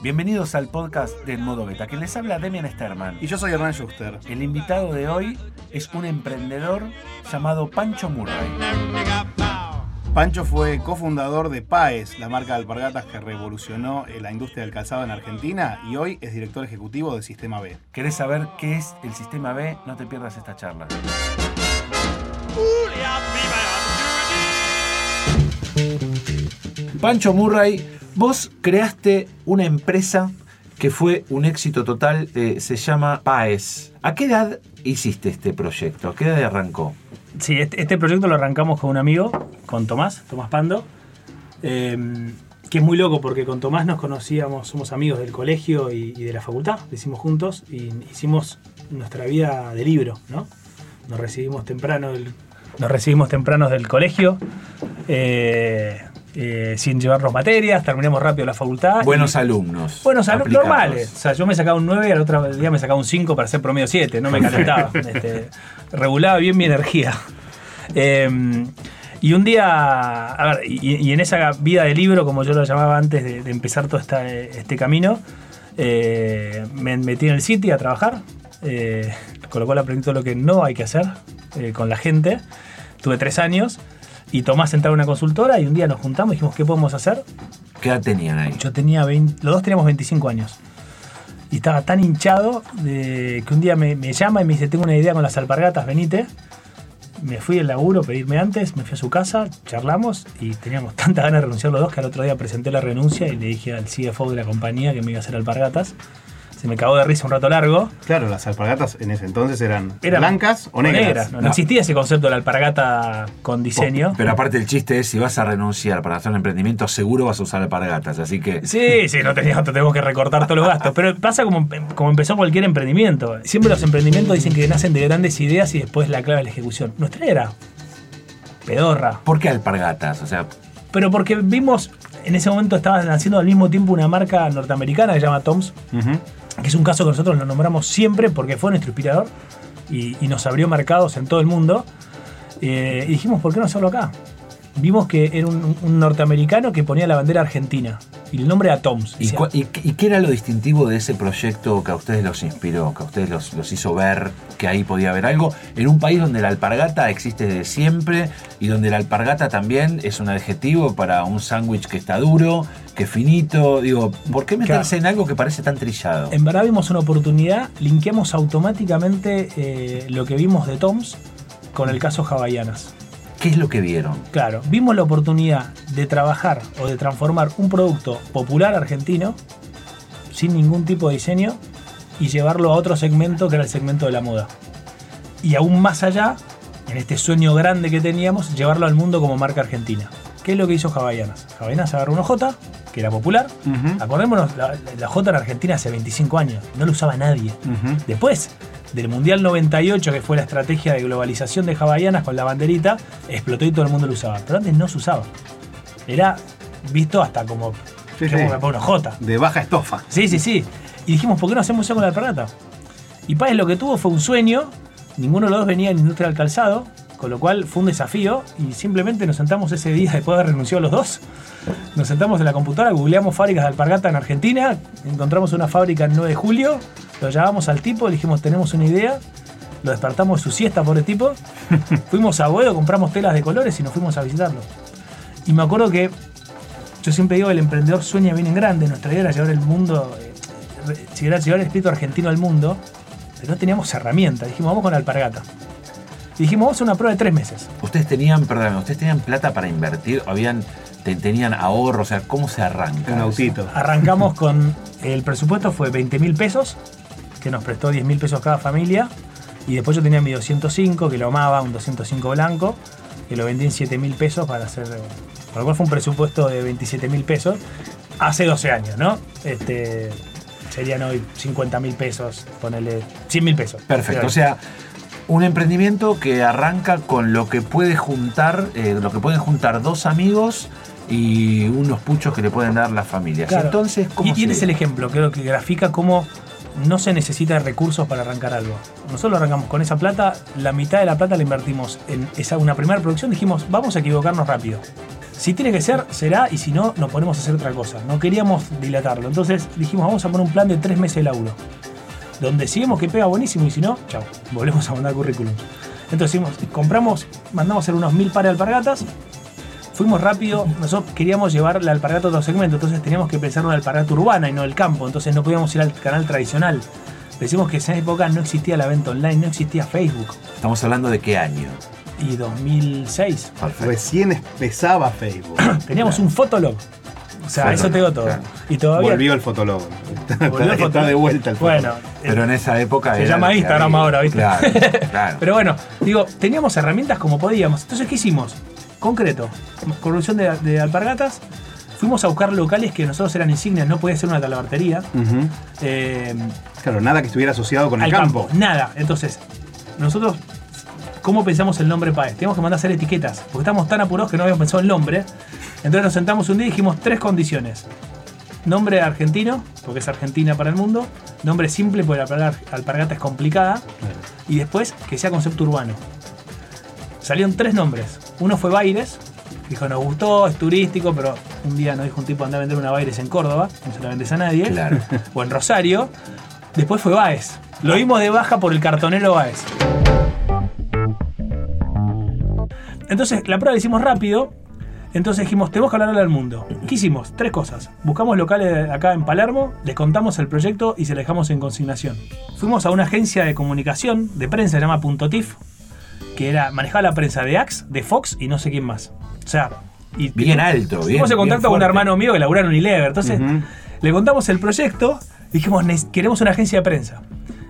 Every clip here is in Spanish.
Bienvenidos al podcast del Modo Beta. Quien les habla Demian Sterman. Y yo soy Hernán Schuster. El invitado de hoy es un emprendedor llamado Pancho Murray. Pancho fue cofundador de PAES, la marca de alpargatas que revolucionó la industria del calzado en Argentina y hoy es director ejecutivo de Sistema B. ¿Querés saber qué es el Sistema B? No te pierdas esta charla. Pancho Murray, vos creaste una empresa que fue un éxito total, eh, se llama PAES. ¿A qué edad hiciste este proyecto? ¿A qué edad arrancó? Sí, este, este proyecto lo arrancamos con un amigo, con Tomás, Tomás Pando, eh, que es muy loco porque con Tomás nos conocíamos, somos amigos del colegio y, y de la facultad, lo hicimos juntos y hicimos nuestra vida de libro, ¿no? Nos recibimos temprano del, nos recibimos tempranos del colegio, eh, eh, sin llevarnos materias, terminamos rápido la facultad. Buenos alumnos. Buenos alumnos normales. O sea, yo me sacaba un 9 y al otro día me sacaba un 5 para hacer promedio 7, no me calentaba. Este, regulaba bien mi energía. Eh, y un día, a ver, y, y en esa vida de libro, como yo lo llamaba antes de, de empezar todo esta- este camino, eh, me metí en el City a trabajar, eh, con lo cual aprendí todo lo que no hay que hacer eh, con la gente. Tuve tres años y Tomás entraba en una consultora y un día nos juntamos y dijimos, ¿qué podemos hacer? ¿Qué edad tenían ahí? Yo tenía 20, los dos teníamos 25 años. Y estaba tan hinchado de que un día me, me llama y me dice, tengo una idea con las alpargatas, venite. Me fui del laburo, pedirme antes, me fui a su casa, charlamos y teníamos tanta ganas de renunciar los dos que al otro día presenté la renuncia y le dije al CFO de la compañía que me iba a hacer alpargatas. Se me cagó de risa un rato largo. Claro, las alpargatas en ese entonces eran, Eran blancas o negras. No, no existía ese concepto de la alpargata con diseño. Pero aparte el chiste es, si vas a renunciar para hacer un emprendimiento, seguro vas a usar alpargatas. Así que Sí, sí, no teníamos, tenemos que recortar todos los gastos. Pero pasa como, como empezó cualquier emprendimiento. Siempre los emprendimientos dicen que nacen de grandes ideas y después la clave es la ejecución. Nuestra era pedorra. ¿por qué alpargatas? O sea, Pero porque vimos, en ese momento estaba naciendo al mismo tiempo una marca norteamericana que se llama Toms. Que es un caso que nosotros lo nombramos siempre porque fue nuestro inspirador y, nos abrió mercados en todo el mundo. Eh, y dijimos, ¿por qué no hacerlo acá? Vimos que era un, un norteamericano que ponía la bandera argentina y el nombre era Toms. ¿y, qué era lo distintivo de ese proyecto que a ustedes los inspiró, que a ustedes los, los hizo ver que ahí podía haber algo? En un país donde la alpargata existe desde siempre y donde la alpargata también es un adjetivo para un sándwich que está duro, que es finito. Digo, ¿por qué meterse en algo que parece tan trillado? En verdad vimos una oportunidad, linkeamos automáticamente eh, lo que vimos de Toms con el caso Hawaianas. ¿Qué es lo que vieron? Claro, vimos la oportunidad de trabajar o de transformar un producto popular argentino sin ningún tipo de diseño y llevarlo a otro segmento que era el segmento de la moda. Y aún más allá, en este sueño grande que teníamos, llevarlo al mundo como marca argentina. ¿Qué es lo que hizo Hawaianas? Hawaianas agarró una J, que era popular. Acordémonos, la, la J en Argentina hace 25 años, no lo usaba nadie. Después del Mundial 98, que fue la estrategia de globalización de Havaianas con la banderita, explotó y todo el mundo lo usaba. Pero antes no se usaba. Era visto hasta como. Sí, ¿qué sí. pongo una J. De baja estofa. Sí, sí, sí. Y dijimos, ¿por qué no hacemos eso con la alpargata? Y Páez lo que tuvo fue un sueño. Ninguno de los dos venía la industria del calzado, con lo cual fue un desafío. Y simplemente nos sentamos ese día después de haber renunciado los dos. Nos sentamos en la computadora, googleamos fábricas de alpargata en Argentina, encontramos una fábrica el 9 de julio, lo llamamos al tipo, le dijimos, tenemos una idea, lo despertamos de su siesta, pobre tipo, fuimos a Boedo, compramos telas de colores y nos fuimos a visitarlo. Y me acuerdo que yo siempre digo el emprendedor sueña bien en grande, nuestra idea era llevar el mundo, eh, re- llevar llevar el espíritu argentino al mundo, pero no teníamos herramientas, dijimos, vamos con la alpargata. Y dijimos, vamos a una prueba de tres meses. Ustedes tenían, perdón, ustedes tenían plata para invertir, habían, te- tenían ahorro, o sea, ¿cómo se arranca? Un eso? autito. Arrancamos con el presupuesto fue 20 mil pesos, que nos prestó 10 mil pesos cada familia. Y después yo tenía mi 205, que lo amaba, un 205 blanco, que lo vendí en 7 mil pesos para hacer. Con lo cual fue un presupuesto de 27 mil pesos hace 12 años, ¿no? Este, serían hoy 50 mil pesos, ponerle 100 mil pesos. Perfecto, o sea, un emprendimiento que arranca con lo que puede juntar, eh, lo que pueden juntar dos amigos y unos puchos que le pueden dar las familias. Claro. Entonces, ¿cómo y tienes se- el ejemplo, creo que grafica cómo no se necesita de recursos para arrancar algo. Nosotros arrancamos con esa plata, la mitad de la plata la invertimos en esa, una primera producción, dijimos, vamos a equivocarnos rápido. si tiene que ser, será, y si no, nos ponemos a hacer otra cosa. No queríamos dilatarlo. Entonces dijimos, vamos a poner un plan de tres meses de laburo. Donde si vemos que pega buenísimo y si no, chao, volvemos a mandar currículum. Entonces hicimos, compramos, mandamos a hacer unos mil pares de alpargatas. Fuimos rápido, nosotros queríamos llevar la alpargata a otro segmento, entonces teníamos que pensar en una alpargata urbana y no del campo, entonces no podíamos ir al canal tradicional. Decimos que en esa época no existía la venta online, no existía Facebook. Estamos hablando de qué año. Y 2006. Recién empezaba Facebook. Teníamos un fotolog. O sea, eso te digo todo. claro. Y todavía. Volvió el fotólogo. Está, Volvió el está de vuelta el fotólogo. Bueno, Pero en esa época Se era llama Instagram había. ahora, ¿viste? Claro, claro. Pero bueno, digo, teníamos herramientas como podíamos. Entonces, ¿qué hicimos? Concreto, producción de, de alpargatas. Fuimos a buscar locales que nosotros eran insignias, no podía ser una talabartería. Eh, Claro, nada que estuviera asociado con el campo. campo. Nada. Entonces, nosotros, ¿cómo pensamos el nombre Paez? Teníamos que mandar a hacer etiquetas, porque estábamos tan apurados que no habíamos pensado el nombre. Entonces nos sentamos un día y dijimos tres condiciones. Nombre argentino, porque es Argentina para el mundo. Nombre simple, porque la palabra alpargata es complicada. Y después que sea concepto urbano. Salieron tres nombres. Uno fue Baires, dijo, nos gustó, es turístico, pero un día nos dijo un tipo anda a vender una Baires en Córdoba, no se la vendes a nadie. Claro. O en Rosario. Después fue Baez. Lo dimos de baja por el cartonero Baez. Entonces, la prueba la hicimos rápido. Entonces dijimos, tenemos que hablarle al mundo. ¿Qué hicimos? Tres cosas. Buscamos locales acá en Palermo, les contamos el proyecto y se lo dejamos en consignación. Fuimos a una agencia de comunicación, de prensa, se llama Punto TIF, que era, manejaba la prensa de Axe, de Fox y no sé quién más. O sea, y Bien alto, bien. Fuimos en contacto con un hermano mío que labura en Unilever. Entonces, le contamos el proyecto. Dijimos, "Nec- queremos una agencia de prensa.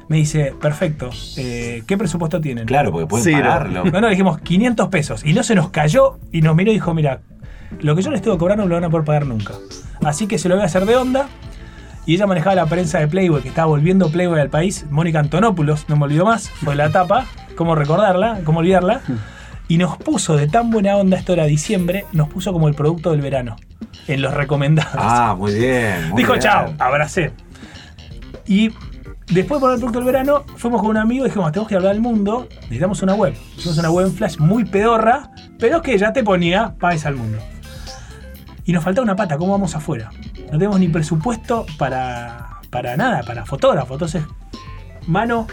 Me dice, perfecto. eh, ¿Qué presupuesto tienen? Claro, porque pueden Cero. pagarlo. No, no, dijimos 500 pesos. Y no se nos cayó y nos miró y dijo, mira, lo que yo les tengo que cobrar no lo van a poder pagar nunca. Así que se lo voy a hacer de onda. Y ella manejaba la prensa de Playboy, que estaba volviendo Playboy al país. Mónica Antonopoulos, no me olvido más, fue la tapa. ¿Cómo recordarla? ¿Cómo olvidarla? Y nos puso de tan buena onda, esto era diciembre, nos puso como el producto del verano. En los recomendados. Ah, muy bien. muy Dijo bien. chao, abracé. Y después de poner el producto del verano, fuimos con un amigo y dijimos, tenemos que hablar del mundo, necesitamos una web. Hicimos una web en Flash muy pedorra, pero que ya te ponía país al mundo. Y nos faltaba una pata, ¿cómo vamos afuera? No tenemos ni presupuesto para, para nada, para fotógrafo. Entonces, mano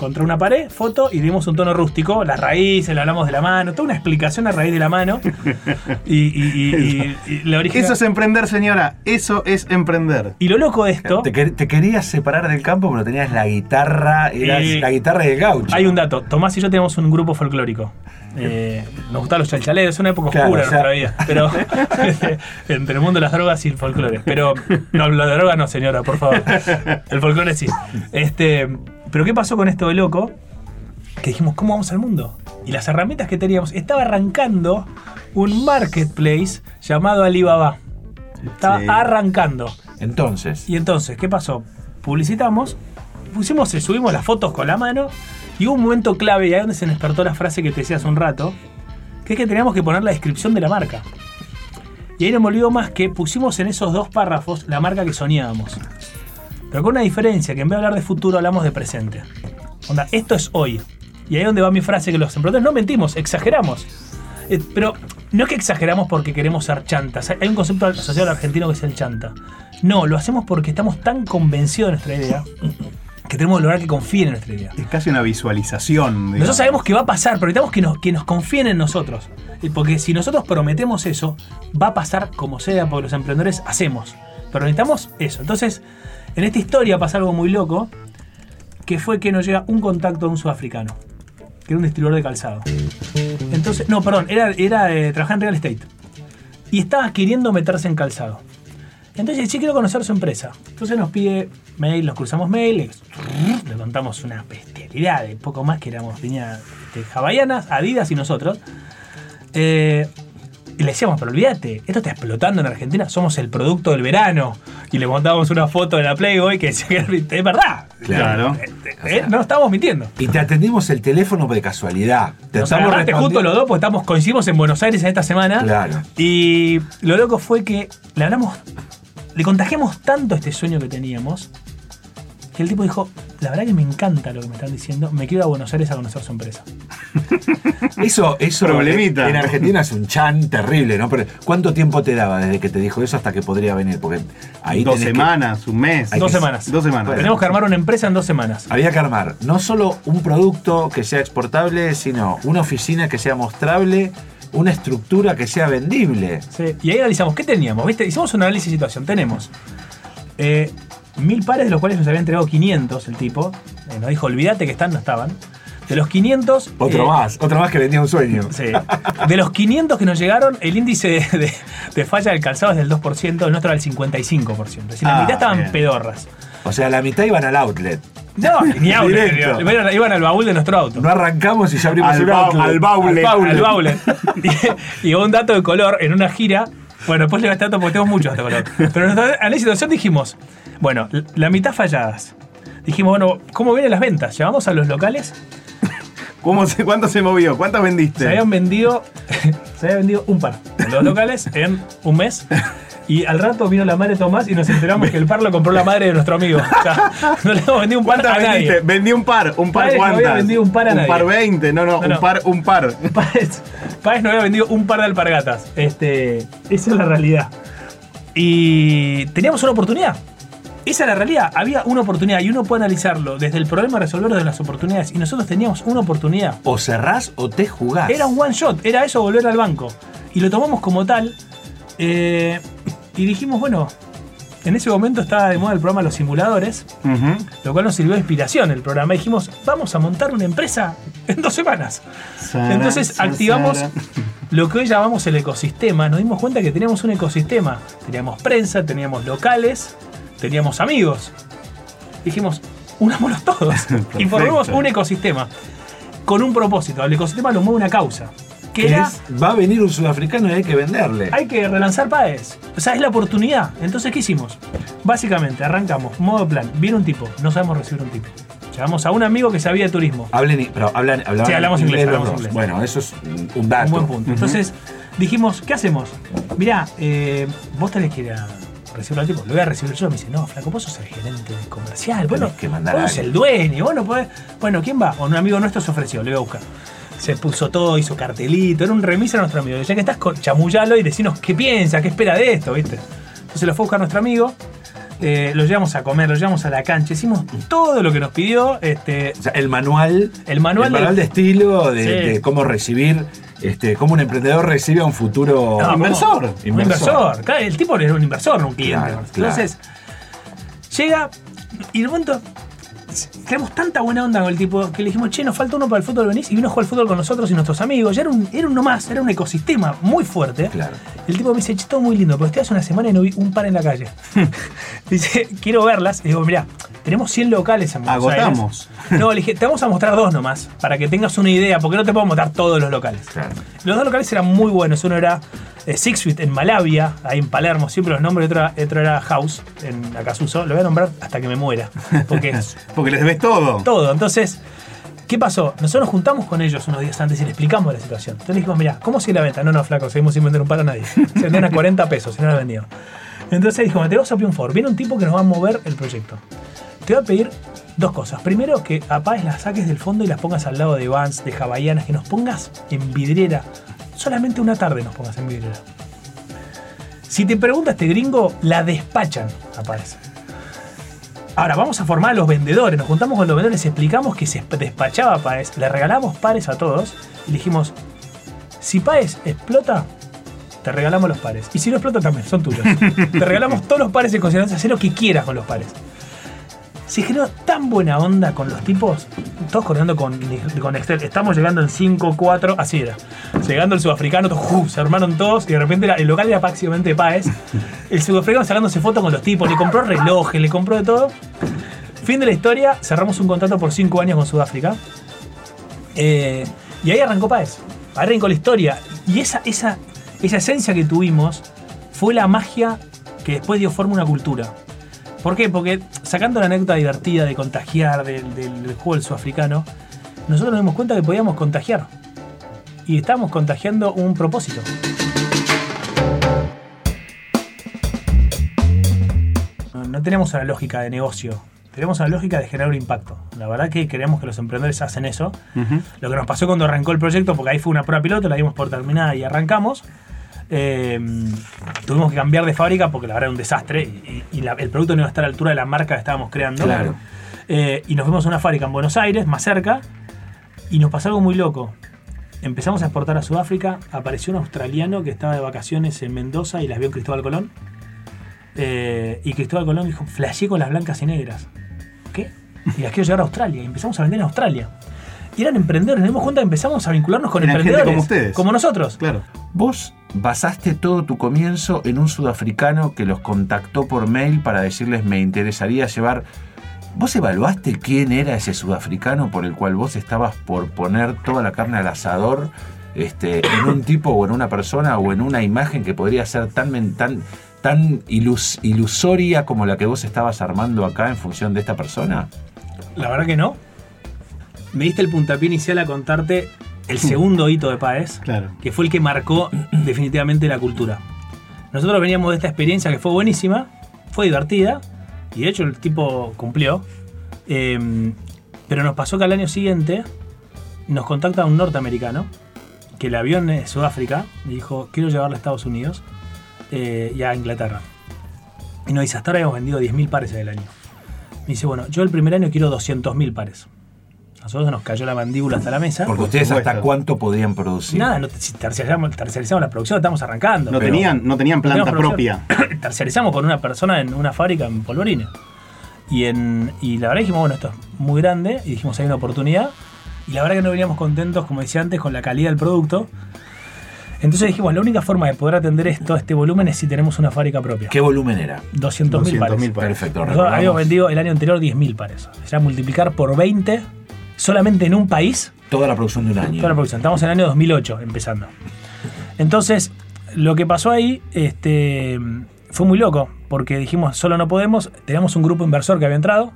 contra una pared, foto y dimos un tono rústico, las raíces, le hablamos de la mano, toda una explicación a raíz de la mano. Y, y- y- la original- Eso es emprender, señora. Eso es emprender. y lo loco de esto... Te, quer- te querías separar del campo, pero tenías la guitarra, eras Y- la guitarra del gaucho. Hay un dato, Tomás y yo tenemos un grupo folclórico. Eh, nos gustan los chalchaleros, es una época Claro, oscura o sea- nuestra vida. Pero entre el mundo de las drogas y el folclore. Pero no, la droga no, señora, por favor. El folclore sí. Este, pero ¿qué pasó con esto de loco? Que dijimos, ¿cómo vamos al mundo? Y las herramientas que teníamos, estaba arrancando un marketplace llamado Alibaba. Estaba Sí. arrancando. Entonces, Y entonces, ¿qué pasó? Publicitamos, pusimos, subimos las fotos con la mano y hubo un momento clave y ahí es donde se despertó la frase que te decía hace un rato, que es que teníamos que poner la descripción de la marca. Y ahí no me olvido más que pusimos en esos dos párrafos la marca que soñábamos. Pero con una diferencia, que en vez de hablar de futuro hablamos de presente. Onda, esto es hoy. Y ahí es donde va mi frase que los emprendedores no mentimos, exageramos. Eh, pero no es que exageramos porque queremos ser chantas. Hay un concepto asociado al argentino que es el chanta. No, lo hacemos porque estamos tan convencidos de nuestra idea que tenemos que lograr que confíen en nuestra idea. Es casi una visualización. digamos. Nosotros sabemos que va a pasar, pero necesitamos que nos, que nos confíen en nosotros. Porque si nosotros prometemos eso, va a pasar como sea, porque los emprendedores hacemos. Pero necesitamos eso. Entonces, en esta historia pasa algo muy loco, que fue que nos llega un contacto de un sudafricano, que era un distribuidor de calzado. Entonces, no, perdón, era, era eh, trabajaba en real estate. Y estaba queriendo meterse en calzado. Entonces, sí quiero conocer su empresa. Entonces nos pide mail, nos cruzamos mail, le, contamos una bestialidad de poco más que éramos, tenía este, Havaianas, Adidas y nosotros. Eh, y le decíamos, pero olvídate, esto está explotando en Argentina, somos el producto del verano. Y le montábamos una foto de la Playboy que decía que es verdad. Claro. Eh, eh, no estamos mintiendo. y te atendimos el teléfono de casualidad. Te Nos estamos justo los dos, porque estamos, coincidimos en Buenos Aires en esta semana. Claro. Y lo loco fue que le hablamos, le contagiamos tanto este sueño que teníamos, que el tipo dijo, la verdad que me encanta lo que me están diciendo, me quiero a Buenos Aires a conocer su empresa. Eso, eso Problemita. En Argentina es un chan terrible, ¿no? Pero ¿cuánto tiempo te daba desde que te dijo eso hasta que podría venir? Porque ahí Dos que- semanas, un mes. Dos que- semanas. Dos semanas. Tenemos que armar una empresa en dos semanas. Había que armar no solo un producto que sea exportable, sino una oficina que sea mostrable, una estructura que sea vendible. Sí, Y ahí analizamos, ¿qué teníamos? ¿Viste? Hicimos un análisis de situación. Tenemos eh, mil pares, de los cuales nos había entregado 500 el tipo. Eh, nos dijo, olvídate que están, no estaban. De los 500... Otro eh, más, otro más que vendía un sueño. Sí. De los 500 que nos llegaron, el índice de, de- de falla del calzado es del 2%, el nuestro era el 55%. Es decir, la Ah, mitad estaban bien. pedorras. O sea, la mitad iban al outlet. No, ni. Directo. Iban, iban al baúl de nuestro auto. No arrancamos y ya abrimos Al un ba- outlet. al baúlet. Al baúl. Y, y un dato de color en una gira. Bueno, después le voy a estar porque tengo muchos de color. Pero en de situación dijimos, bueno, la mitad falladas. Dijimos, bueno, ¿cómo vienen las ventas? Llevamos a los locales, ¿Cómo se, ¿Cuánto se movió? ¿Cuántas vendiste? se habían vendido, se habían vendido un par. Los locales en un mes. Y al rato vino la madre de Tomás y nos enteramos que el par lo compró la madre de nuestro amigo. O sea, no le hemos vendido un par ¿Cuántas a vendiste? nadie. Vendí un par. ¿Un par Padre, no había cuántas? vendido un par a nadie. par 20. No, no, No, no. un par, un par. Páez, Páez no había vendido un par de alpargatas. Este, esa es la realidad. Y teníamos una oportunidad. Esa es la realidad. Había una oportunidad y uno puede analizarlo desde el problema a resolverlo de las oportunidades. Y nosotros teníamos una oportunidad. O cerrás o te jugás. Era un one shot, era eso volver al banco. Y lo tomamos como tal. eh, y dijimos, bueno, en ese momento estaba de moda el programa Los Simuladores, lo cual nos sirvió de inspiración el programa. Dijimos, vamos a montar una empresa en dos semanas. Entonces activamos lo que hoy llamamos el ecosistema. Nos dimos cuenta que teníamos un ecosistema. Teníamos prensa, teníamos locales, teníamos amigos. Dijimos, unámonos todos y formemos un ecosistema con un propósito. Al ecosistema lo mueve una causa. Que Que era, es, va a venir un sudafricano y hay que venderle. hay que relanzar Paes. O sea, es la oportunidad. Entonces, ¿qué hicimos? Básicamente, arrancamos, modo plan. Viene un tipo, no sabemos recibir un tipo. Llamamos a un amigo que sabía de turismo. Hablen, pero hablan, hablaban Sí, hablamos inglés, los hablamos inglés. Bueno, eso es un- dato. Un buen punto. Entonces dijimos, ¿qué hacemos? Mirá, eh, vos tenés que ir a recibirlo al tipo. Lo voy a recibir yo. Me dice, no, flaco, vos sos el gerente comercial. Bueno, que mandar vos sos el dueño. Vos no podés- Bueno, ¿quién va? O un amigo nuestro se ofreció, le voy a buscar. Se puso todo, hizo cartelito. Era un remis a nuestro amigo. Ya que estás, con- chamullalo y decinos qué piensa, qué espera de esto, ¿viste? Entonces lo fue a buscar nuestro amigo. Eh, lo llevamos a comer, lo llevamos a la cancha. Hicimos todo lo que nos pidió. Este, O sea, el manual, El manual el de- de, estilo, de, Sí. de cómo recibir, este, cómo un emprendedor recibe a un futuro No, inversor. inversor. Claro, el tipo era un inversor, no un cliente. Claro, claro. Entonces, llega y de momento creamos tanta buena onda con el tipo que le dijimos, che, nos falta uno para el fútbol, venís y vino a jugar al fútbol con nosotros y nuestros amigos. Ya era, un, era uno más, era un ecosistema muy fuerte. Claro. El tipo me dice, che, todo muy lindo, pero estoy hace una semana y no vi un par en la calle. dice, quiero verlas. Y digo, mirá, tenemos 100 locales en Buenos Agotamos. Aires. No, le dije, te vamos a mostrar dos nomás, para que tengas una idea, porque no te puedo mostrar todos los locales. Claro. Los dos locales eran muy buenos. Uno era eh, Six Feet en Malavia, ahí en Palermo, siempre los nombres. Otro, otro era House en Acasuso. Lo voy a nombrar hasta que me muera. Porque es Porque les ves todo. todo. Entonces, ¿qué pasó? Nosotros nos juntamos con ellos unos días antes y les explicamos la situación. Entonces dijimos, mira, ¿cómo sigue la venta? No, no, flaco, seguimos sin vender un par a nadie. Se vendían a 40 pesos y no la vendido. Entonces dijo, te vamos a pedir un favor. Viene un tipo que nos va a mover el proyecto. Te voy a pedir dos cosas. Primero, que apagues las saques del fondo y las pongas al lado de Vans, de Havaianas, que nos pongas en vidriera. Solamente una tarde nos pongas en vidriera. Si te pregunta este gringo, la despachan a Paes. Ahora, vamos a formar a los vendedores. Nos juntamos con los vendedores, explicamos que se despachaba Paes, le regalamos pares a todos y dijimos, si Paes explota, te regalamos los pares. Y si no explota también, son tuyos. te regalamos todos los pares en consideración, hacer lo que quieras con los pares. Se generó tan buena onda con los tipos, todos coordinando con, con Excel. Estamos llegando en 5, 4, así era. Llegando el sudafricano, todos, ¡uf! se armaron todos y de repente el local era prácticamente Paes. El sudafricano sacándose fotos con los tipos, le compró relojes, le compró de todo. Fin de la historia, cerramos un contrato por 5 años con Sudáfrica. Eh, y ahí arrancó. Ahí arrancó la historia. Y esa, esa, esa esencia que tuvimos fue la magia que después dio forma a una cultura. ¿Por qué? Porque sacando la anécdota divertida de contagiar del, del- del juego del sudafricano, nosotros nos dimos cuenta que podíamos contagiar. Y estábamos contagiando un propósito. No, no tenemos una lógica de negocio. teníamos una lógica de generar un impacto. La verdad que creemos que los emprendedores hacen eso. Lo que nos pasó cuando arrancó el proyecto, porque ahí fue una prueba piloto, la dimos por terminada y arrancamos. Eh, tuvimos que cambiar de fábrica porque la verdad era un desastre y, y la- el producto no iba a estar a la altura de la marca que estábamos creando. Claro. Eh, y nos fuimos a una fábrica en Buenos Aires, más cerca, y nos pasó algo muy loco. Empezamos a exportar a Sudáfrica, apareció un australiano que estaba de vacaciones en Mendoza y las vio en Cristóbal Colón. Eh, y Cristóbal Colón dijo, flasheé con las blancas y negras. ¿Qué? Y las quiero llevar a Australia. Y empezamos a vender en Australia. Y eran emprendedores, nos dimos cuenta que empezamos a vincularnos con emprendedores. como ustedes. Como nosotros. Claro. Vos basaste todo tu comienzo en un sudafricano que los contactó por mail para decirles me interesaría llevar. ¿Vos evaluaste quién era ese sudafricano por el cual vos estabas por poner toda la carne al asador este, en un tipo o en una persona o en una imagen que podría ser tan, tan, tan ilus- ilusoria como la que vos estabas armando acá en función de esta persona? La verdad que no. Me diste el puntapié inicial a contarte el segundo hito de Paez. Claro. que fue el que marcó definitivamente la cultura. Nosotros veníamos de esta experiencia que fue buenísima, fue divertida, y de hecho el tipo cumplió. Eh, pero nos pasó que al año siguiente nos contacta un norteamericano que el avión es Sudáfrica y dijo: Quiero llevarlo a Estados Unidos eh, y a Inglaterra. Y nos dice: Hasta ahora hemos vendido 10.000 pares en el año. Me dice: Bueno, yo el primer año quiero 200.000 pares. Nosotros nos cayó la mandíbula hasta la mesa. Porque ustedes hasta cuánto podían producir. Nada, no, si terciarizamos, terciarizamos la producción, estamos arrancando. No Pero- tenían, no tenían planta Teníamos propia. Terciarizamos con una persona en una fábrica en polvorines. Y, en, y la verdad dijimos, bueno, esto es muy grande. Y dijimos, hay una oportunidad. Y la verdad que no veníamos contentos, como decía antes, con la calidad del producto. Entonces dijimos, la única forma de poder atender esto, este volumen, es si tenemos una fábrica propia. ¿Qué volumen era? 200.000 pares. 200.000 pares. Perfecto, Nosotros habíamos vendido el año anterior 10.000 pares. O sea, multiplicar por 20 solamente en un país Toda la producción de un año. Toda la producción. Estamos en el año 2008 empezando. Entonces, lo que pasó ahí este, fue muy loco, porque dijimos, solo no podemos. Teníamos un grupo inversor que había entrado,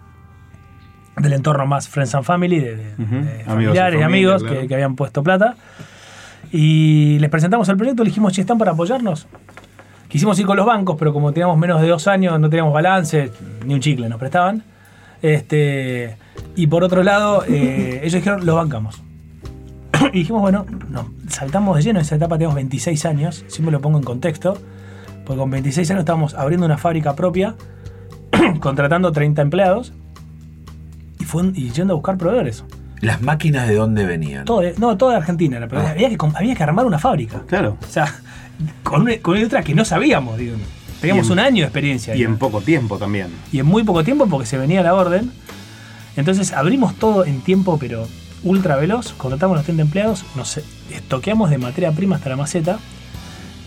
del entorno más Friends and Family, de, de- Ujú. de Amigos y familiares y familia, amigos claro. que, que habían puesto plata. Y les presentamos el proyecto, le dijimos, si están para apoyarnos. Quisimos ir con los bancos, pero como teníamos menos de dos años, no teníamos balance, ni un chicle nos prestaban. Este, y por otro lado, eh, ellos dijeron, lo bancamos. y dijimos, bueno, nos saltamos de lleno. En esa etapa teníamos 26 años, siempre lo pongo en contexto, porque con 26 años estábamos abriendo una fábrica propia, contratando 30 empleados y, fue, y yendo a buscar proveedores. ¿Las máquinas de dónde venían? Todo no, toda de Argentina. era, pero Ah. había, que, había que armar una fábrica. Claro. O sea, con una, con otra que no sabíamos. digo. Teníamos en- un año de experiencia. Y en poco tiempo también. y en muy poco tiempo porque se venía la orden. Entonces abrimos todo en tiempo, pero ultra veloz. Contratamos los 30 empleados, nos estoqueamos de materia prima hasta la maceta.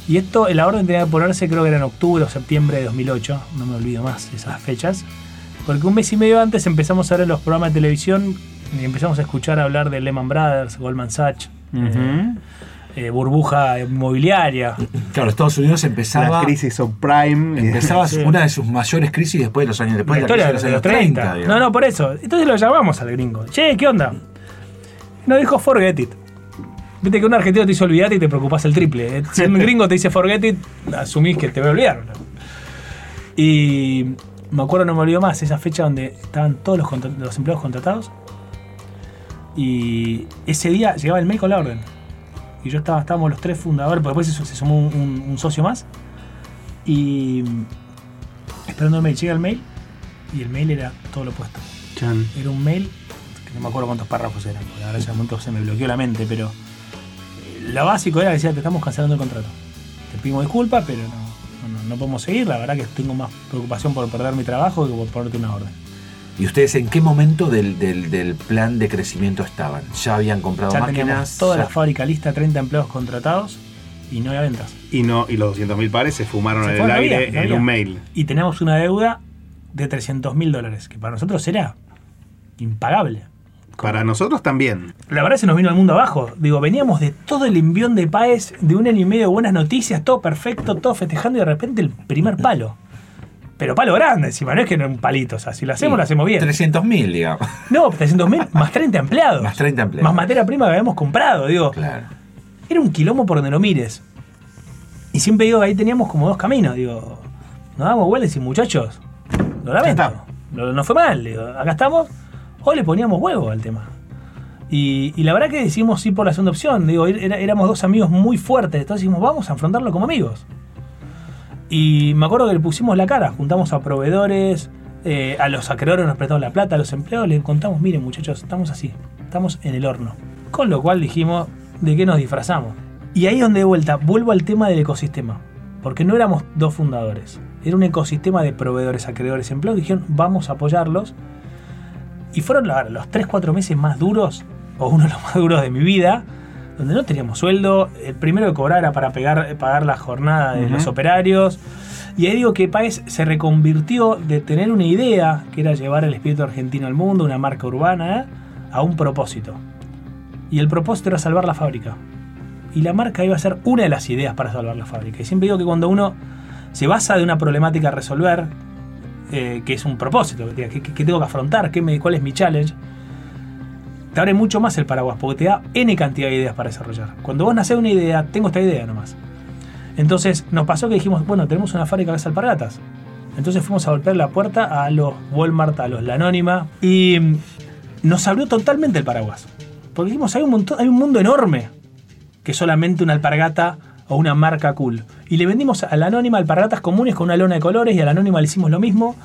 Y esto, la orden tenía que ponerse, creo que era en octubre o septiembre de 2008. No me olvido más esas fechas. Porque un mes y medio antes empezamos a ver los programas de televisión y empezamos a escuchar hablar de Lehman Brothers, Goldman Sachs, eh, eh, burbuja inmobiliaria. Claro, Estados Unidos empezaba. La crisis subprime. Empezaba Sí. una de sus mayores crisis después de los años después la de la historia de los, los 30. 30. digamos. no, no, por eso. Entonces lo llamamos al gringo. Che, ¿qué onda? Nos dijo forget it. Viste que un argentino te dice olvidate y te preocupas el triple. Eh, Si un gringo te dice forget it, asumís que te va a olvidar. Y me acuerdo, no me olvido más, esa fecha donde estaban todos los, los empleados contratados. Y ese día llegaba el mail con la orden. Y yo estaba, estábamos los tres fundadores, porque después se, se sumó un, un- un socio más. Y esperando el mail, llega el mail y el mail era todo lo opuesto. Chan. Era un mail, que no me acuerdo cuántos párrafos eran, porque ahora ese momento se me bloqueó la mente, pero eh, lo básico era que decía, te estamos cancelando el contrato. Te pedimos disculpas, pero no, no, no podemos seguir. La verdad que tengo más preocupación por perder mi trabajo que por ponerte una orden. ¿Y ustedes en qué momento del, del- del plan de crecimiento estaban? ¿Ya habían comprado Ya teníamos máquinas? toda Ya- la fábrica lista, 30 empleados contratados y no había ventas. Y, no, y los 200.000 pares se fumaron Se en el aire había, en había. un mail. Y teníamos una deuda de 300 mil dólares, que para nosotros era impagable. Para nosotros también. La verdad se nos vino el mundo abajo. Digo, veníamos de todo el envión de Paez, de un año y medio de buenas noticias, todo perfecto, todo festejando y de repente el primer palo. Pero palo grande encima, no es que no un palito. O sea, si lo hacemos, Sí, lo hacemos bien. 300.000, digamos. No, 300 mil más 30 empleados. Más 30 empleados. Más materia prima que habíamos comprado. Digo, Claro. era un quilombo por donde lo mires. Y siempre digo, ahí teníamos como dos caminos. Digo, nos damos vueltas y muchachos, lo lamento. no, no fue mal, digo, acá estamos, o le poníamos huevo al tema. Y, y la verdad que decidimos ir por la segunda opción, digo, era- éramos dos amigos muy fuertes, entonces dijimos, vamos a afrontarlo como amigos. Y me acuerdo que le pusimos la cara, juntamos a proveedores, eh, a los acreedores nos prestamos la plata, a los empleados les contamos, miren muchachos, estamos así, estamos en el horno. Con lo cual dijimos, ¿de qué nos disfrazamos? Y ahí es donde de vuelta, vuelvo al tema del ecosistema. Porque no éramos dos fundadores, era un ecosistema de proveedores, acreedores, empleados, dijeron, vamos a apoyarlos. Y fueron los 3-4 meses más duros, o uno de los más duros de mi vida, donde no teníamos sueldo. El primero que cobrar era para pegar, pagar la jornada de los operarios. Y ahí digo que Paez se reconvirtió de tener una idea, que era llevar el espíritu argentino al mundo, una marca urbana, a un propósito. Y el propósito era salvar la fábrica. Y la marca iba a ser una de las ideas para salvar la fábrica. Y siempre digo que cuando uno se basa de una problemática a resolver, eh, que es un propósito, que, ¿qué, qué tengo que afrontar? ¿Qué me, ¿Cuál es mi challenge? Te abre mucho más el paraguas, porque te da N cantidad de ideas para desarrollar. Cuando vos nacés una idea, tengo esta idea nomás. Entonces nos pasó que dijimos, bueno, tenemos una fábrica de alpargatas. Entonces fuimos a golpear la puerta a los Walmart, a los La Anónima, y mm, nos abrió totalmente el paraguas. Porque dijimos, hay un, hay un mundo enorme que solamente una alpargata o una marca cool. Y le vendimos a la Anónima alpargatas comunes con una lona de colores y a la Anónima le hicimos lo mismo.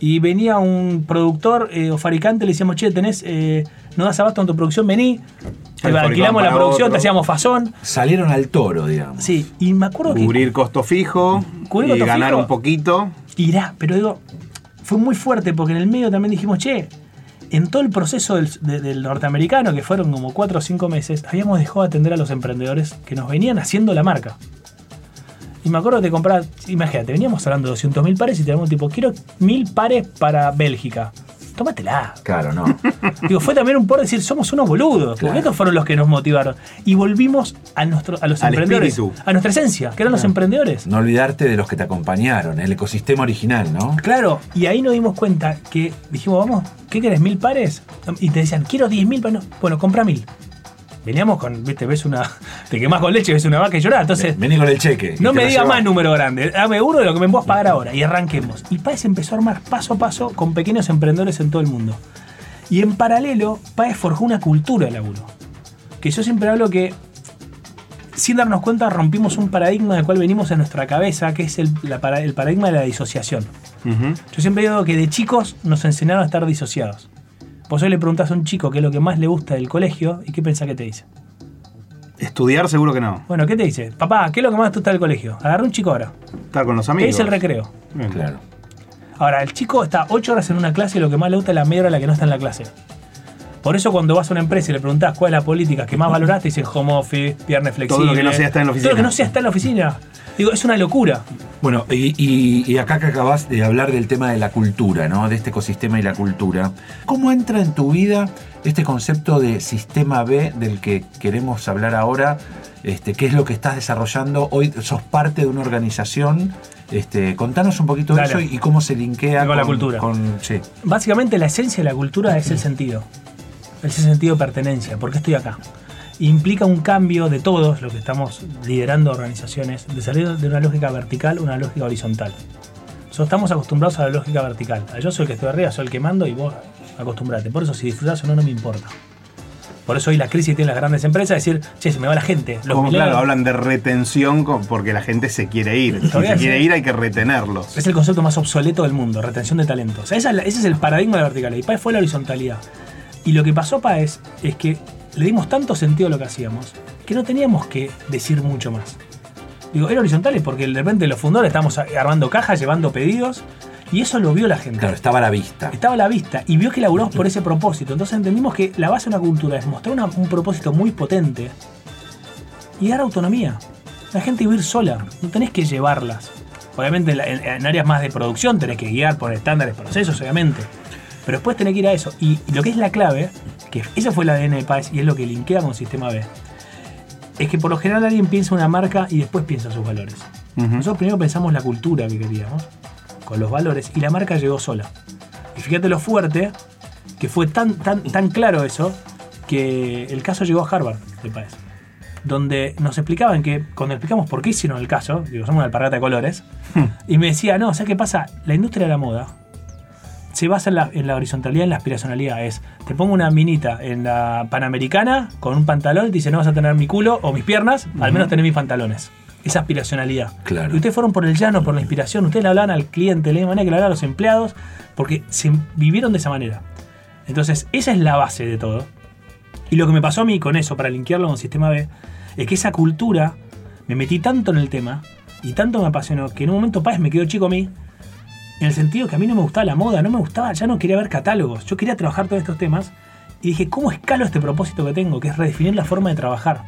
Y venía un productor eh, o fabricante, le decíamos, che, tenés, eh, no das abasto en tu producción, vení. Te alquilamos la producción, otro. te hacíamos fazón. Salieron al toro, digamos. Sí, y me acuerdo que Cubrir costo fijo Cubrir y costo ganar fijo. un poquito. irá, pero digo, fue muy fuerte porque en el medio también dijimos, che, en todo el proceso del, de- del norteamericano, que fueron como 4 o 5 meses, habíamos dejado de atender a los emprendedores que nos venían haciendo la marca. Y me acuerdo de comprar, imagínate, veníamos hablando de 200 mil pares y teníamos tipo, quiero mil pares para Bélgica. Tómatela. Claro, no. Digo, fue también un por decir, somos unos boludos. Claro. Porque estos fueron los que nos motivaron. Y volvimos a, nuestro, a los Al emprendedores. espíritu. A nuestra esencia, que eran los emprendedores. No olvidarte de los que te acompañaron, el ecosistema original, ¿no? Claro, y ahí nos dimos cuenta que dijimos, vamos, ¿qué querés? ¿Mil pares? Y te decían, quiero 10 mil pares. No, Bueno, compra mil. Veníamos con, viste, ves una. Te quemás con leche, ves una vaca y llorás. Entonces, Vení con el cheque. no me diga más número grande. Dame uno de lo que me puedas pagar ahora. Y arranquemos. Y Paez empezó a armar paso a paso con pequeños emprendedores en todo el mundo. Y en paralelo, Paez forjó una cultura de laburo. Que yo siempre hablo que, sin darnos cuenta, rompimos un paradigma del cual venimos en nuestra cabeza, que es el, la el paradigma de la disociación. Yo siempre digo que de chicos nos enseñaron a estar disociados. Vos hoy le preguntás a un chico qué es lo que más le gusta del colegio y qué piensa que te dice. Estudiar seguro que no. Bueno, ¿qué te dice? Papá, ¿qué es lo que más te gusta del colegio? Agarra un chico ahora. Estar con los ¿Qué amigos. dice el recreo? Bien. Claro. Ahora, el chico está 8 horas en una clase y lo que más le gusta es la media hora en la que no está en la clase. Por eso cuando vas a una empresa y le preguntás cuál es la política que más valorás, te dicen home office, viernes flexible. Todo lo que no sea estar en la Todo lo que oficina. no sea estar en la oficina. Digo, es una locura. Bueno, y, y- y acá que acabas de hablar del tema de la cultura, ¿no? De este ecosistema y la cultura. ¿Cómo entra en tu vida este concepto de sistema B del que queremos hablar ahora? Este, ¿Qué es lo que estás desarrollando? Hoy sos parte de una organización. Este, contanos un poquito de eso y, y cómo se linkea Con la cultura. con- sí. Básicamente la esencia de la cultura es el sentido. Es el sentido de pertenencia. ¿Por qué estoy acá? Implica un cambio de todos los que estamos liderando organizaciones, de salir de una lógica vertical a una lógica horizontal. Nosotros estamos acostumbrados a la lógica vertical. Yo soy el que estoy arriba, soy el que mando y vos acostumbrate. Por eso si disfrutás o no, no me importa. Por eso hoy la crisis tiene las grandes empresas, decir, che, se me va la gente. Los Como claro, hablan de retención porque la gente se quiere ir. Si se quiere ir hay que retenerlos. Es el concepto más obsoleto del mundo, retención de talento. O sea, esa es la- ese es el paradigma de la verticalidad. Y fue la horizontalidad. Y lo que pasó Paez es que le dimos tanto sentido a lo que hacíamos que no teníamos que decir mucho más. Digo, era horizontal porque de repente los fundadores estábamos armando cajas, llevando pedidos, y eso lo vio la gente. Claro, estaba a la vista. Estaba a la vista y vio que laburamos por ese propósito. Entonces entendimos que la base de una cultura es mostrar una- un propósito muy potente y dar autonomía. La gente iba a ir sola, no tenés que llevarlas. Obviamente en- en áreas más de producción tenés que guiar por estándares, procesos, obviamente. Pero después tenés que ir a eso. Y lo que es la clave, que ese fue el ADN de Paez y es lo que linkea con Sistema B, es que por lo general alguien piensa una marca y después piensa sus valores. Nosotros primero pensamos la cultura que queríamos, con los valores, y la marca llegó sola. Y fíjate lo fuerte, que fue tan, tan, tan claro eso, que el caso llegó a Harvard, de Paez. Donde nos explicaban que, cuando explicamos por qué hicieron el caso, digo, somos una alpargata de colores, y me decía, no, ¿sabes qué pasa? La industria de la moda se basa en la, en la horizontalidad en la aspiracionalidad. Es, te pongo una minita en la Panamericana con un pantalón y te dice, no vas a tener mi culo o mis piernas, al menos tener mis pantalones. Esa aspiracionalidad. Claro. Y ustedes fueron por el llano, por la inspiración. Ustedes le hablan al cliente, le manera que le hablan a los empleados, porque se vivieron de esa manera. Entonces, esa es la base de todo. Y lo que me pasó a mí con eso, para linkearlo con Sistema B, es que esa cultura, me metí tanto en el tema y tanto me apasionó que en un momento Páez me quedó chico a mí, en el sentido que a mí no me gustaba la moda, no me gustaba, ya no quería ver catálogos, yo quería trabajar todos estos temas y dije, ¿cómo escalo este propósito que tengo? Que es redefinir la forma de trabajar.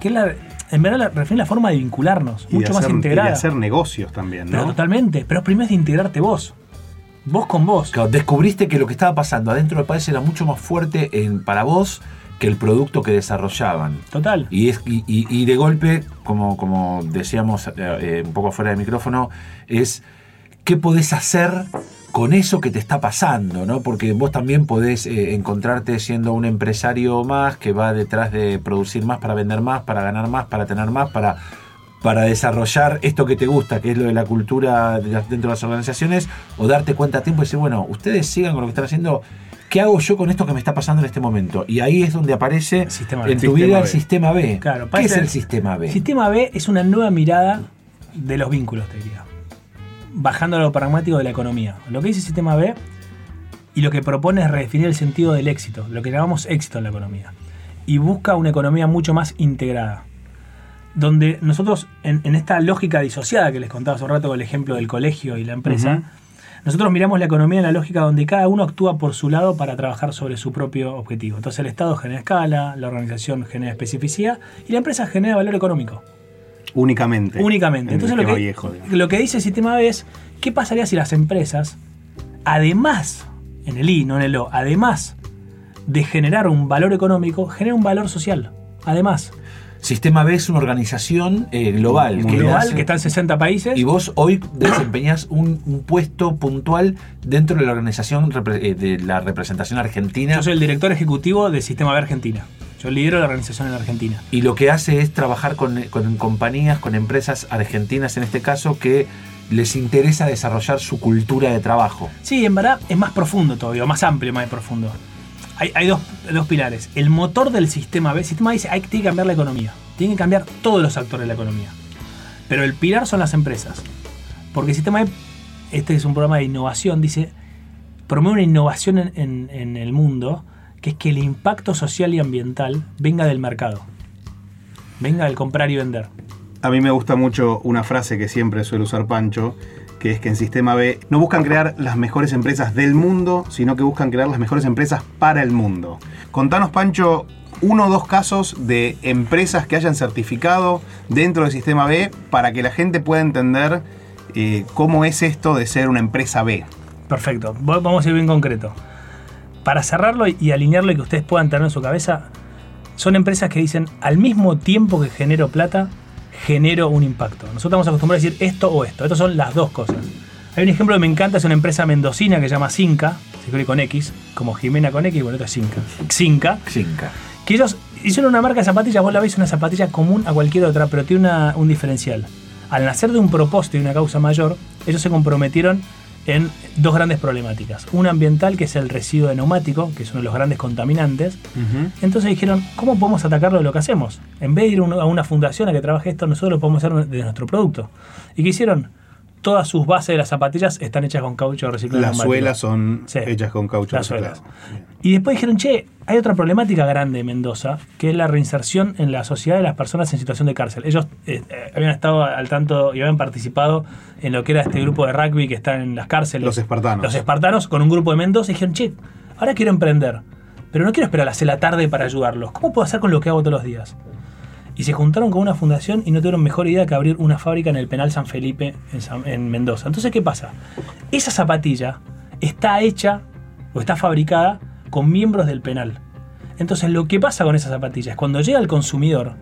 Que es la, en verdad, la, redefinir la forma de vincularnos, Y de mucho más hacer- y de integrada. hacer negocios también, Pero ¿no? totalmente, pero primero es de integrarte vos. Vos con vos. Claro, descubriste que lo que estaba pasando adentro del país era mucho más fuerte en, para vos que el producto que desarrollaban. Total. Y, es, y, y- y de golpe, como, como decíamos eh, eh, un poco fuera de micrófono, es qué podés hacer con eso que te está pasando, ¿no? Porque vos también podés eh, encontrarte siendo un empresario más que va detrás de producir más para vender más, para ganar más, para tener más, para, para desarrollar esto que te gusta, que es lo de la cultura de las- dentro de las organizaciones, o darte cuenta a tiempo y decir, bueno, ustedes sigan con lo que están haciendo. ¿Qué hago yo con esto que me está pasando en este momento? Y ahí es donde aparece en tu Sistema vida el sistema B. Claro, ¿Qué es el sistema B? Sistema B es una nueva mirada de los vínculos, te diría. Bajando a lo pragmático de la economía. Lo que dice Sistema B y lo que propone es redefinir el sentido del éxito, lo que llamamos éxito en la economía. Y busca una economía mucho más integrada. Donde nosotros, en, en esta lógica disociada que les contaba hace un rato con el ejemplo del colegio y la empresa, nosotros miramos la economía en la lógica donde cada uno actúa por su lado para trabajar sobre su propio objetivo. Entonces el Estado genera escala, la organización genera especificidad y la empresa genera valor económico. Únicamente. Únicamente. En Entonces lo que, viejo, lo que dice el sistema B es, ¿qué pasaría si las empresas, además, en el I, no en el O, además de generar un valor económico, genera un valor social? Además, Sistema B es una organización eh, global. que global, hace- que está en 60 países. Y vos hoy desempeñás un, un puesto puntual dentro de la organización eh, de la representación argentina. Yo soy el director ejecutivo del Sistema B Argentina. Yo lidero la organización en Argentina. Y lo que hace es trabajar con, con compañías, con empresas argentinas en este caso, que les interesa desarrollar su cultura de trabajo. Sí, en verdad es más profundo todavía, más amplio, más profundo. Hay, dos, pilares. El motor del sistema B. El sistema B dice hay, tiene que cambiar la economía. Tienen que cambiar todos los actores de la economía. Pero el pilar son las empresas. Porque el sistema B, este es un programa de innovación, dice, promueve una innovación en- en el mundo, que es que el impacto social y ambiental venga del mercado. Venga del comprar y vender. A mí me gusta mucho una frase que siempre suele usar Pancho, que es que en Sistema B no buscan crear las mejores empresas del mundo, sino que buscan crear las mejores empresas para el mundo. Contanos, Pancho, uno o dos casos de empresas que hayan certificado dentro del Sistema B para que la gente pueda entender eh, cómo es esto de ser una empresa B. Perfecto. Va- Vamos a ir bien concreto. Para cerrarlo y alinearlo y que ustedes puedan tener en su cabeza, son empresas que dicen al mismo tiempo que genero plata, genero un impacto. Nosotros estamos acostumbrados a decir esto o esto. Estas son las dos cosas. Hay un ejemplo que me encanta, es una empresa mendocina que se llama Cinca, se escribe con X, como Jimena con X, bueno, esto es Cinca. Cinca, Xinca. que ellos hicieron una marca de zapatillas, vos la ves una zapatilla común a cualquier otra, pero tiene una- un diferencial. Al nacer de un propósito y una causa mayor, ellos se comprometieron en dos grandes problemáticas. Una ambiental, que es el residuo de neumático, que es uno de los grandes contaminantes. Entonces dijeron, ¿cómo podemos atacarlo de lo que hacemos? En vez de ir a una fundación a que trabaje esto, nosotros lo podemos hacer de nuestro producto. ¿Y qué hicieron? Todas sus bases de las zapatillas están hechas con caucho reciclado. Las suelas son Sí. hechas con caucho Las reciclado. suelas. Y después dijeron, che, hay otra problemática grande en Mendoza, que es la reinserción en la sociedad de las personas en situación de cárcel. Ellos eh, eh, habían estado al tanto y habían participado en lo que era este grupo de rugby que está en las cárceles. Los espartanos. Los espartanos con un grupo de Mendoza y dijeron, che, ahora quiero emprender, pero no quiero esperar a las 6 de la tarde para ayudarlos. ¿Cómo puedo hacer con lo que hago todos los días? Y se juntaron con una fundación y no tuvieron mejor idea que abrir una fábrica en el penal San Felipe en, en Mendoza. Entonces, ¿qué pasa? Esa zapatilla está hecha o está fabricada con miembros del penal. Entonces, lo que pasa con esa zapatilla es cuando llega al consumidor,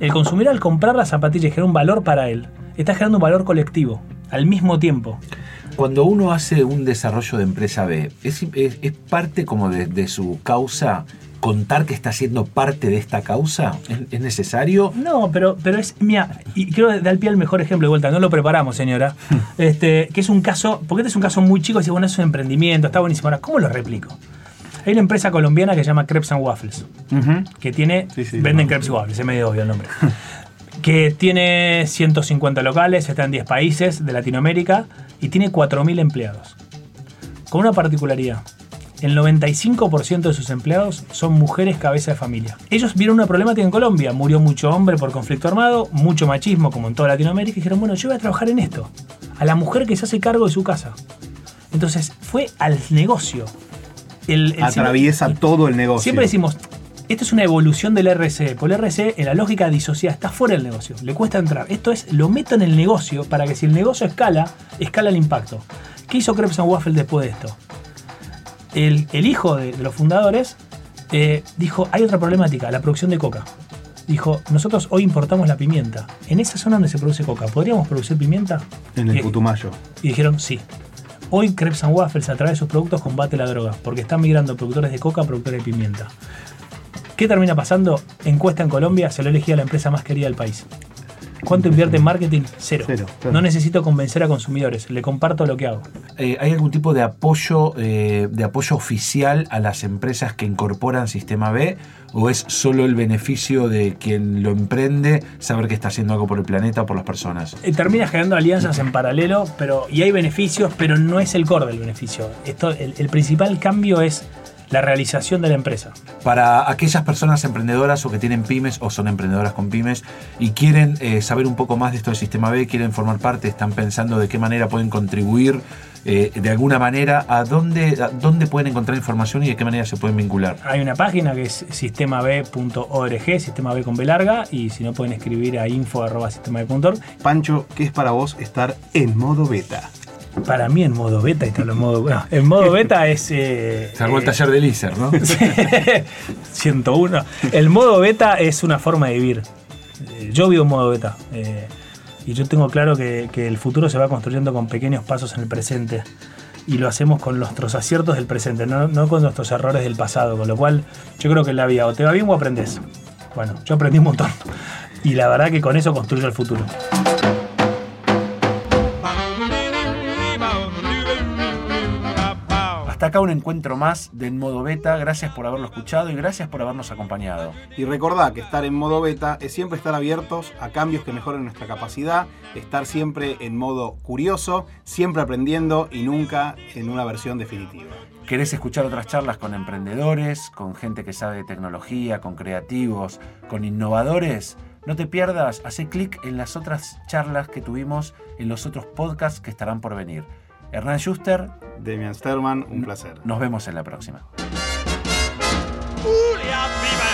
el consumidor al comprar la zapatilla genera un valor para él, está generando un valor colectivo al mismo tiempo. Cuando uno hace un desarrollo de empresa B, es, es- parte como de su causa contar que está siendo parte de esta causa? ¿Es, es necesario? No, pero, pero es, mira, y creo que da pie al mejor ejemplo de vuelta, no lo preparamos, señora, este, que es un caso, porque este es un caso muy chico, y bueno, es un emprendimiento, está buenísimo. Ahora, ¿cómo lo replico? Hay una empresa colombiana que se llama Crepes and Waffles, Ujú. que tiene, Sí, sí, venden crepes y waffles, es medio obvio el nombre. que tiene 150 locales, está en 10 países de Latinoamérica y tiene 4.000 empleados. Con una particularidad. El 95% de sus empleados son mujeres cabeza de familia. Ellos vieron una problemática en Colombia. Murió mucho hombre por conflicto armado, mucho machismo como en toda Latinoamérica. Y dijeron, bueno, yo voy a trabajar en esto. A la mujer que se hace cargo de su casa. Entonces fue al negocio. El- el- Atraviesa todo el negocio. Siempre decimos, esto es una evolución del RSE. Por el RSE, en la lógica disociada, está fuera del negocio. Le cuesta entrar. Esto es, lo meto en el negocio para que si el negocio escala, escala el impacto. ¿Qué hizo Crepes and Waffle después de esto? El, el hijo de, de los fundadores eh, dijo, hay otra problemática, la producción de coca. Dijo, nosotros hoy importamos la pimienta. En esa zona donde se produce coca, ¿podríamos producir pimienta? En el Y- Putumayo. y dijeron sí. Hoy Crepes and Waffles a través de sus productos combate la droga, porque están migrando productores de coca a productores de pimienta. ¿Qué termina pasando? Encuesta en Colombia, se lo elegía la empresa más querida del país. ¿Cuánto invierte en marketing? Cero. Cero, claro. No necesito convencer a consumidores, le comparto lo que hago. Eh, ¿Hay algún tipo de apoyo, eh, de apoyo oficial a las empresas que incorporan Sistema B? ¿O es solo el beneficio de quien lo emprende saber que está haciendo algo por el planeta o por las personas? Eh, Termina generando alianzas en paralelo, pero y hay beneficios, pero no es el core del beneficio. Esto, el, el principal cambio es la realización de la empresa. Para aquellas personas emprendedoras o que tienen pymes o son emprendedoras con pymes y quieren eh, saber un poco más de esto del Sistema B, quieren formar parte, están pensando de qué manera pueden contribuir eh, de alguna manera, ¿a dónde, a dónde pueden encontrar información y de qué manera se pueden vincular? Hay una página que es sistemab.org, sistema B con B larga, y si no pueden escribir a info.sistemab.org. Pancho, ¿qué es para vos estar en modo beta? Para mí en modo beta, y está en modo. bueno, en modo beta es. eh, Salvo el eh, taller de Lícer, ¿no? 101. El modo beta es una forma de vivir. Eh, Yo vivo en modo beta. eh, y yo tengo claro que, que el futuro se va construyendo con pequeños pasos en el presente. Y lo hacemos con nuestros aciertos del presente, no, no con nuestros errores del pasado. Con lo cual, yo creo que en la vida o te va bien o aprendes. Bueno, yo aprendí un montón. Y la verdad que con eso construyo el futuro. Acá un encuentro más de En Modo Beta. Gracias por haberlo escuchado y gracias por habernos acompañado. Y recordá que estar en modo beta es siempre estar abiertos a cambios que mejoren nuestra capacidad, estar siempre en modo curioso, siempre aprendiendo y nunca en una versión definitiva. ¿Querés escuchar otras charlas con emprendedores, con gente que sabe de tecnología, con creativos, con innovadores? No te pierdas, hace clic en las otras charlas que tuvimos en los otros podcasts que estarán por venir. Hernán Schuster, Demian Sterman, un placer. nos vemos en la próxima. Julia, viva